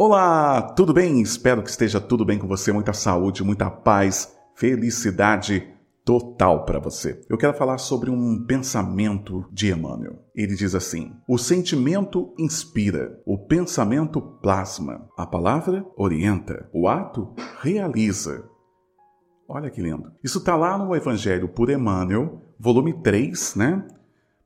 Olá, tudo bem? Espero que esteja tudo bem com você, muita saúde, muita paz, felicidade total para você. Eu quero falar sobre um pensamento de Emmanuel. Ele diz assim: O sentimento inspira, o pensamento plasma, a palavra orienta, o ato realiza. Olha que lindo. Isso está lá no Evangelho por Emmanuel, volume 3, né?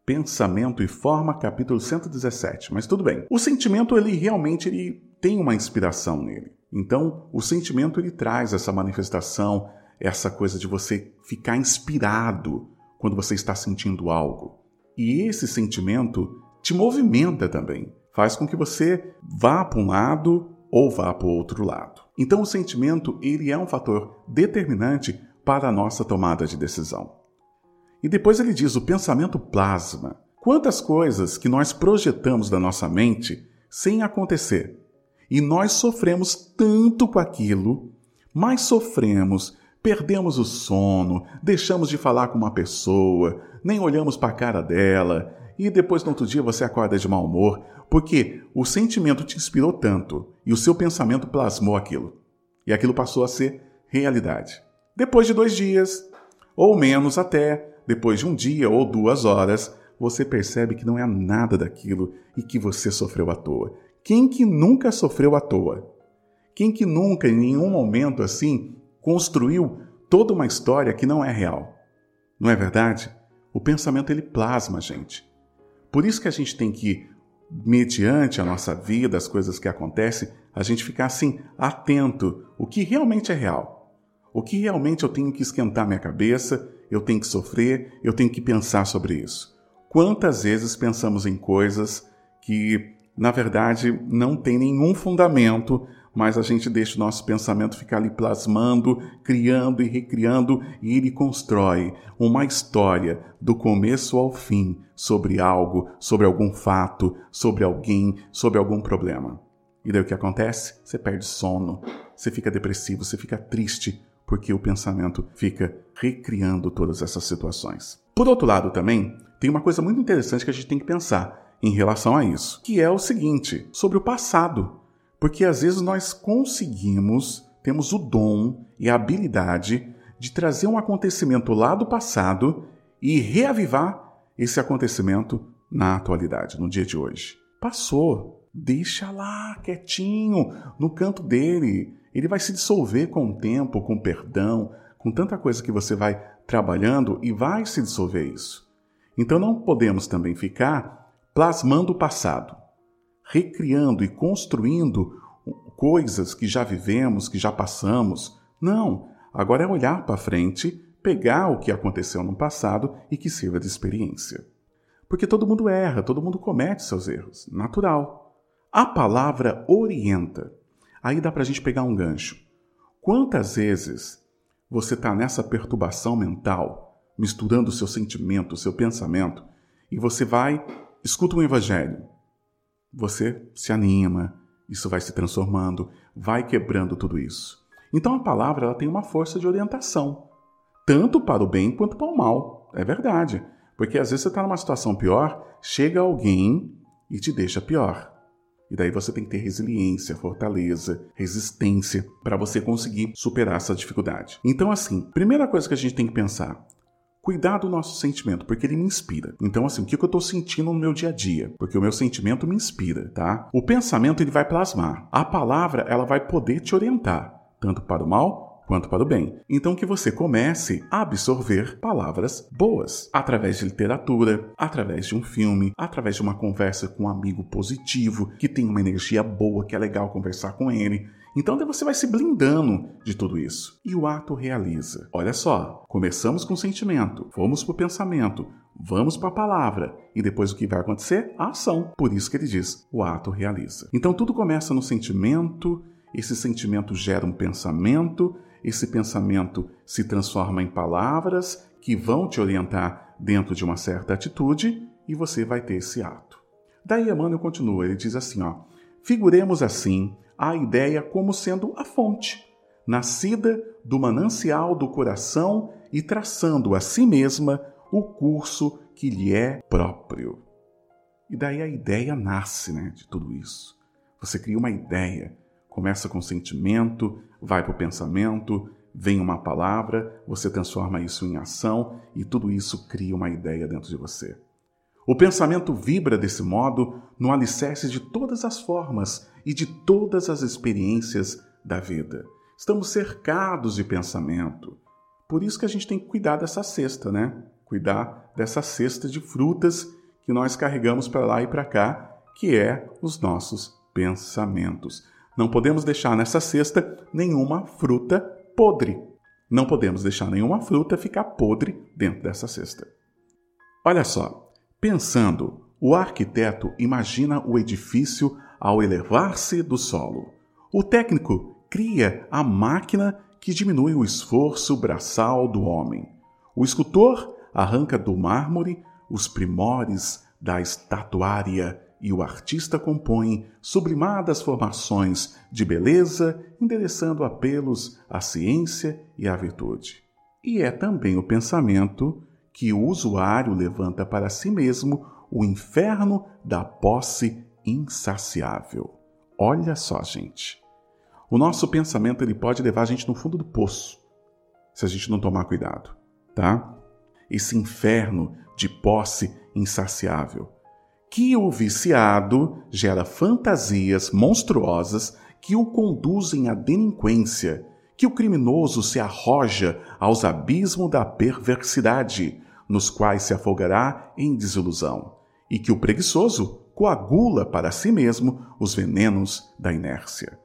Pensamento e Forma, capítulo 117. Mas tudo bem. O sentimento, ele realmente ele tem uma inspiração nele. Então, o sentimento ele traz essa manifestação, essa coisa de você ficar inspirado quando você está sentindo algo. E esse sentimento te movimenta também, faz com que você vá para um lado ou vá para o outro lado. Então, o sentimento ele é um fator determinante para a nossa tomada de decisão. E depois ele diz: o pensamento plasma. Quantas coisas que nós projetamos da nossa mente sem acontecer. E nós sofremos tanto com aquilo, mas sofremos, perdemos o sono, deixamos de falar com uma pessoa, nem olhamos para a cara dela, e depois no outro dia você acorda de mau humor, porque o sentimento te inspirou tanto e o seu pensamento plasmou aquilo. E aquilo passou a ser realidade. Depois de dois dias, ou menos até, depois de um dia ou duas horas, você percebe que não é nada daquilo e que você sofreu à toa. Quem que nunca sofreu à toa? Quem que nunca, em nenhum momento assim, construiu toda uma história que não é real? Não é verdade? O pensamento ele plasma, gente. Por isso que a gente tem que, mediante a nossa vida, as coisas que acontecem, a gente ficar assim atento o que realmente é real. O que realmente eu tenho que esquentar minha cabeça eu tenho que sofrer, eu tenho que pensar sobre isso. Quantas vezes pensamos em coisas que, na verdade, não tem nenhum fundamento, mas a gente deixa o nosso pensamento ficar ali plasmando, criando e recriando, e ele constrói uma história do começo ao fim sobre algo, sobre algum fato, sobre alguém, sobre algum problema. E daí o que acontece? Você perde sono, você fica depressivo, você fica triste, porque o pensamento fica recriando todas essas situações. Por outro lado, também tem uma coisa muito interessante que a gente tem que pensar em relação a isso, que é o seguinte, sobre o passado. Porque às vezes nós conseguimos, temos o dom e a habilidade de trazer um acontecimento lá do passado e reavivar esse acontecimento na atualidade, no dia de hoje. Passou, deixa lá quietinho no canto dele ele vai se dissolver com o tempo, com perdão, com tanta coisa que você vai trabalhando e vai se dissolver isso. Então não podemos também ficar plasmando o passado, recriando e construindo coisas que já vivemos, que já passamos. Não, agora é olhar para frente, pegar o que aconteceu no passado e que sirva de experiência. Porque todo mundo erra, todo mundo comete seus erros, natural. A palavra orienta. Aí dá para a gente pegar um gancho. Quantas vezes você está nessa perturbação mental, misturando o seu sentimento, o seu pensamento, e você vai, escuta um evangelho, você se anima, isso vai se transformando, vai quebrando tudo isso. Então a palavra ela tem uma força de orientação, tanto para o bem quanto para o mal. É verdade. Porque às vezes você está numa situação pior, chega alguém e te deixa pior. E daí você tem que ter resiliência, fortaleza, resistência para você conseguir superar essa dificuldade. Então, assim, primeira coisa que a gente tem que pensar: cuidar do nosso sentimento, porque ele me inspira. Então, assim, o que eu estou sentindo no meu dia a dia? Porque o meu sentimento me inspira, tá? O pensamento ele vai plasmar. A palavra ela vai poder te orientar, tanto para o mal quanto para o bem. Então que você comece a absorver palavras boas através de literatura, através de um filme, através de uma conversa com um amigo positivo que tem uma energia boa, que é legal conversar com ele. Então você vai se blindando de tudo isso. E o ato realiza. Olha só, começamos com o sentimento, fomos para o pensamento, vamos para a palavra e depois o que vai acontecer? A ação. Por isso que ele diz: o ato realiza. Então tudo começa no sentimento, esse sentimento gera um pensamento, esse pensamento se transforma em palavras que vão te orientar dentro de uma certa atitude e você vai ter esse ato. Daí Emmanuel continua, ele diz assim, ó, figuremos assim a ideia como sendo a fonte, nascida do manancial do coração e traçando a si mesma o curso que lhe é próprio. E daí a ideia nasce né, de tudo isso. Você cria uma ideia, Começa com sentimento, vai para o pensamento, vem uma palavra, você transforma isso em ação e tudo isso cria uma ideia dentro de você. O pensamento vibra desse modo no alicerce de todas as formas e de todas as experiências da vida. Estamos cercados de pensamento. Por isso que a gente tem que cuidar dessa cesta, né? Cuidar dessa cesta de frutas que nós carregamos para lá e para cá, que é os nossos pensamentos. Não podemos deixar nessa cesta nenhuma fruta podre. Não podemos deixar nenhuma fruta ficar podre dentro dessa cesta. Olha só, pensando, o arquiteto imagina o edifício ao elevar-se do solo. O técnico cria a máquina que diminui o esforço braçal do homem. O escultor arranca do mármore os primores da estatuária e o artista compõe sublimadas formações de beleza, endereçando apelos à ciência e à virtude. E é também o pensamento que o usuário levanta para si mesmo o inferno da posse insaciável. Olha só, gente. O nosso pensamento ele pode levar a gente no fundo do poço, se a gente não tomar cuidado, tá? Esse inferno de posse insaciável que o viciado gera fantasias monstruosas que o conduzem à delinquência, que o criminoso se arroja aos abismos da perversidade, nos quais se afogará em desilusão, e que o preguiçoso coagula para si mesmo os venenos da inércia.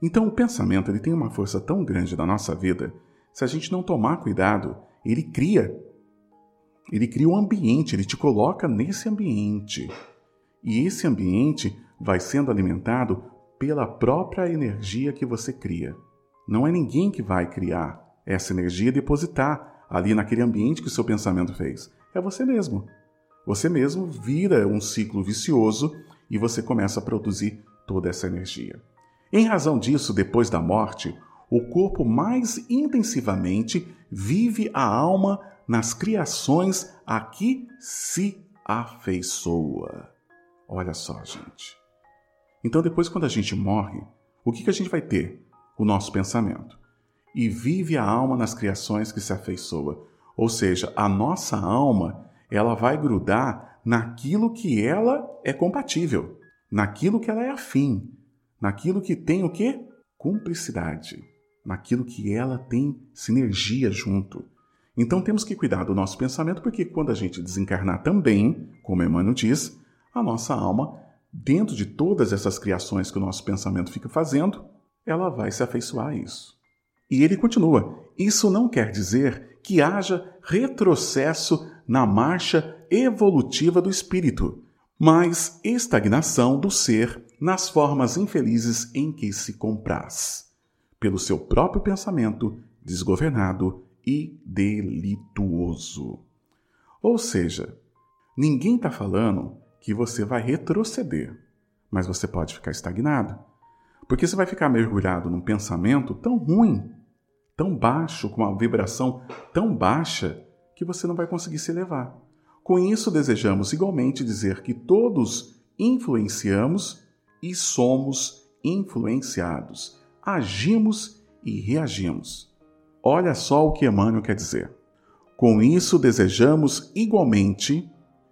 Então o pensamento ele tem uma força tão grande na nossa vida, se a gente não tomar cuidado, ele cria. Ele cria um ambiente, ele te coloca nesse ambiente. E esse ambiente vai sendo alimentado pela própria energia que você cria. Não é ninguém que vai criar essa energia e depositar ali naquele ambiente que o seu pensamento fez. É você mesmo. Você mesmo vira um ciclo vicioso e você começa a produzir toda essa energia. Em razão disso, depois da morte, o corpo mais intensivamente vive a alma nas criações a que se afeiçoa. Olha só, gente. Então, depois, quando a gente morre, o que, que a gente vai ter? O nosso pensamento. E vive a alma nas criações que se afeiçoa. Ou seja, a nossa alma ela vai grudar naquilo que ela é compatível, naquilo que ela é afim, naquilo que tem o que? Cumplicidade, naquilo que ela tem sinergia junto. Então temos que cuidar do nosso pensamento, porque quando a gente desencarnar também, como Emmanuel diz, a nossa alma, dentro de todas essas criações que o nosso pensamento fica fazendo, ela vai se afeiçoar a isso. E ele continua: isso não quer dizer que haja retrocesso na marcha evolutiva do espírito, mas estagnação do ser nas formas infelizes em que se compraz, pelo seu próprio pensamento desgovernado e delituoso. Ou seja, ninguém está falando que você vai retroceder, mas você pode ficar estagnado. Porque você vai ficar mergulhado num pensamento tão ruim, tão baixo, com uma vibração tão baixa, que você não vai conseguir se elevar. Com isso, desejamos igualmente dizer que todos influenciamos e somos influenciados, agimos e reagimos. Olha só o que Emmanuel quer dizer. Com isso, desejamos igualmente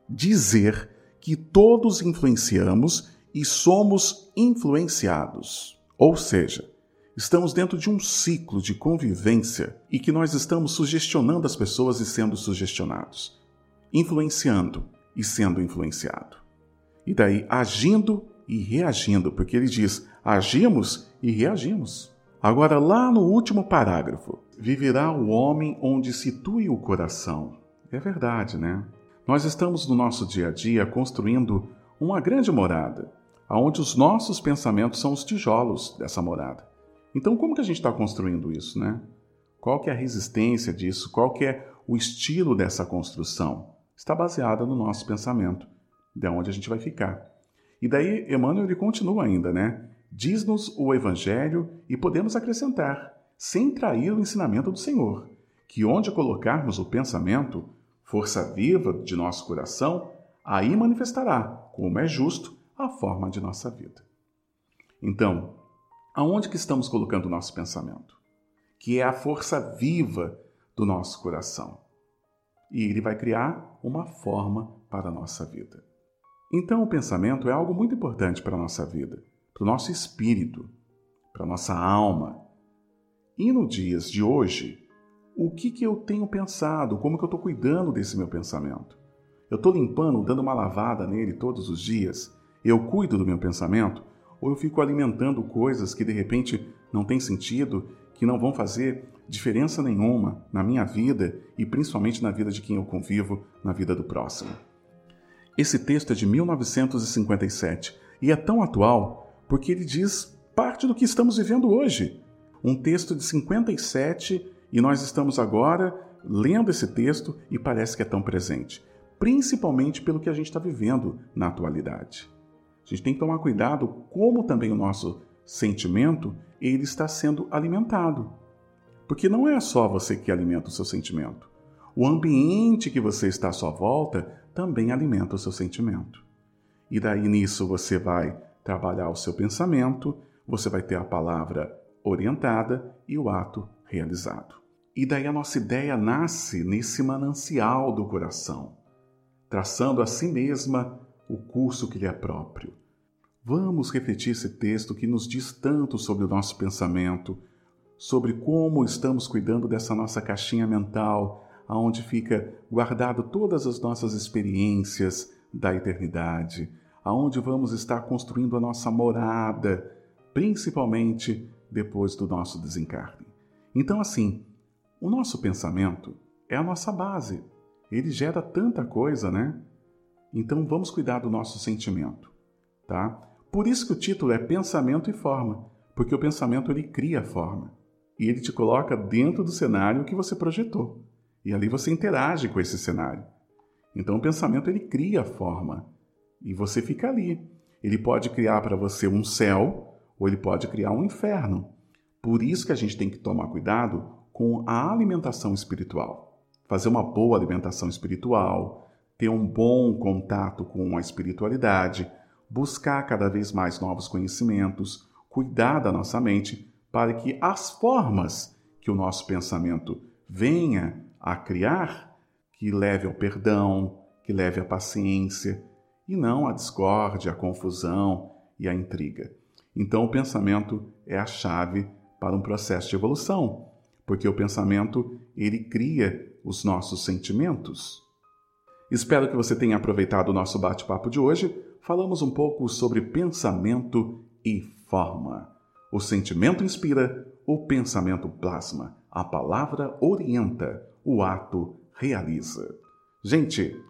dizer que todos influenciamos e somos influenciados. Ou seja, estamos dentro de um ciclo de convivência e que nós estamos sugestionando as pessoas e sendo sugestionados, influenciando e sendo influenciado. E daí agindo e reagindo, porque ele diz: agimos e reagimos. Agora, lá no último parágrafo, viverá o homem onde situe o coração. É verdade, né? Nós estamos no nosso dia a dia construindo uma grande morada, onde os nossos pensamentos são os tijolos dessa morada. Então, como que a gente está construindo isso, né? Qual que é a resistência disso? Qual que é o estilo dessa construção? Está baseada no nosso pensamento, de onde a gente vai ficar. E daí Emmanuel ele continua ainda, né? Diz-nos o Evangelho e podemos acrescentar, sem trair o ensinamento do Senhor, que onde colocarmos o pensamento, força viva de nosso coração, aí manifestará, como é justo, a forma de nossa vida. Então, Aonde que estamos colocando o nosso pensamento? Que é a força viva do nosso coração. E ele vai criar uma forma para a nossa vida. Então, o pensamento é algo muito importante para a nossa vida, para o nosso espírito, para a nossa alma. E no dias de hoje, o que, que eu tenho pensado? Como que eu estou cuidando desse meu pensamento? Eu estou limpando, dando uma lavada nele todos os dias? Eu cuido do meu pensamento? Ou eu fico alimentando coisas que de repente não têm sentido, que não vão fazer diferença nenhuma na minha vida e principalmente na vida de quem eu convivo, na vida do próximo? Esse texto é de 1957 e é tão atual porque ele diz parte do que estamos vivendo hoje. Um texto de 57 e nós estamos agora lendo esse texto e parece que é tão presente, principalmente pelo que a gente está vivendo na atualidade. A gente tem que tomar cuidado como também o nosso sentimento ele está sendo alimentado. Porque não é só você que alimenta o seu sentimento. O ambiente que você está à sua volta também alimenta o seu sentimento. E daí nisso você vai trabalhar o seu pensamento, você vai ter a palavra orientada e o ato realizado. E daí a nossa ideia nasce nesse manancial do coração, traçando a si mesma o curso que lhe é próprio. Vamos refletir esse texto que nos diz tanto sobre o nosso pensamento, sobre como estamos cuidando dessa nossa caixinha mental, aonde fica guardado todas as nossas experiências da eternidade, aonde vamos estar construindo a nossa morada, principalmente depois do nosso desencarne. Então, assim, o nosso pensamento é a nossa base. Ele gera tanta coisa, né? Então vamos cuidar do nosso sentimento, tá? Por isso que o título é Pensamento e Forma, porque o pensamento ele cria a forma e ele te coloca dentro do cenário que você projetou. E ali você interage com esse cenário. Então o pensamento ele cria a forma e você fica ali. Ele pode criar para você um céu ou ele pode criar um inferno. Por isso que a gente tem que tomar cuidado com a alimentação espiritual. Fazer uma boa alimentação espiritual, ter um bom contato com a espiritualidade, buscar cada vez mais novos conhecimentos, cuidar da nossa mente para que as formas que o nosso pensamento venha a criar, que leve ao perdão, que leve à paciência e não à discórdia, à confusão e à intriga. Então, o pensamento é a chave para um processo de evolução porque o pensamento ele cria os nossos sentimentos. Espero que você tenha aproveitado o nosso bate-papo de hoje. Falamos um pouco sobre pensamento e forma. O sentimento inspira, o pensamento plasma, a palavra orienta, o ato realiza. Gente,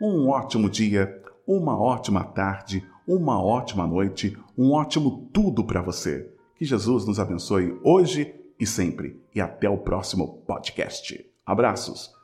um ótimo dia, uma ótima tarde, uma ótima noite, um ótimo tudo para você. Que Jesus nos abençoe hoje e sempre. E até o próximo podcast. Abraços!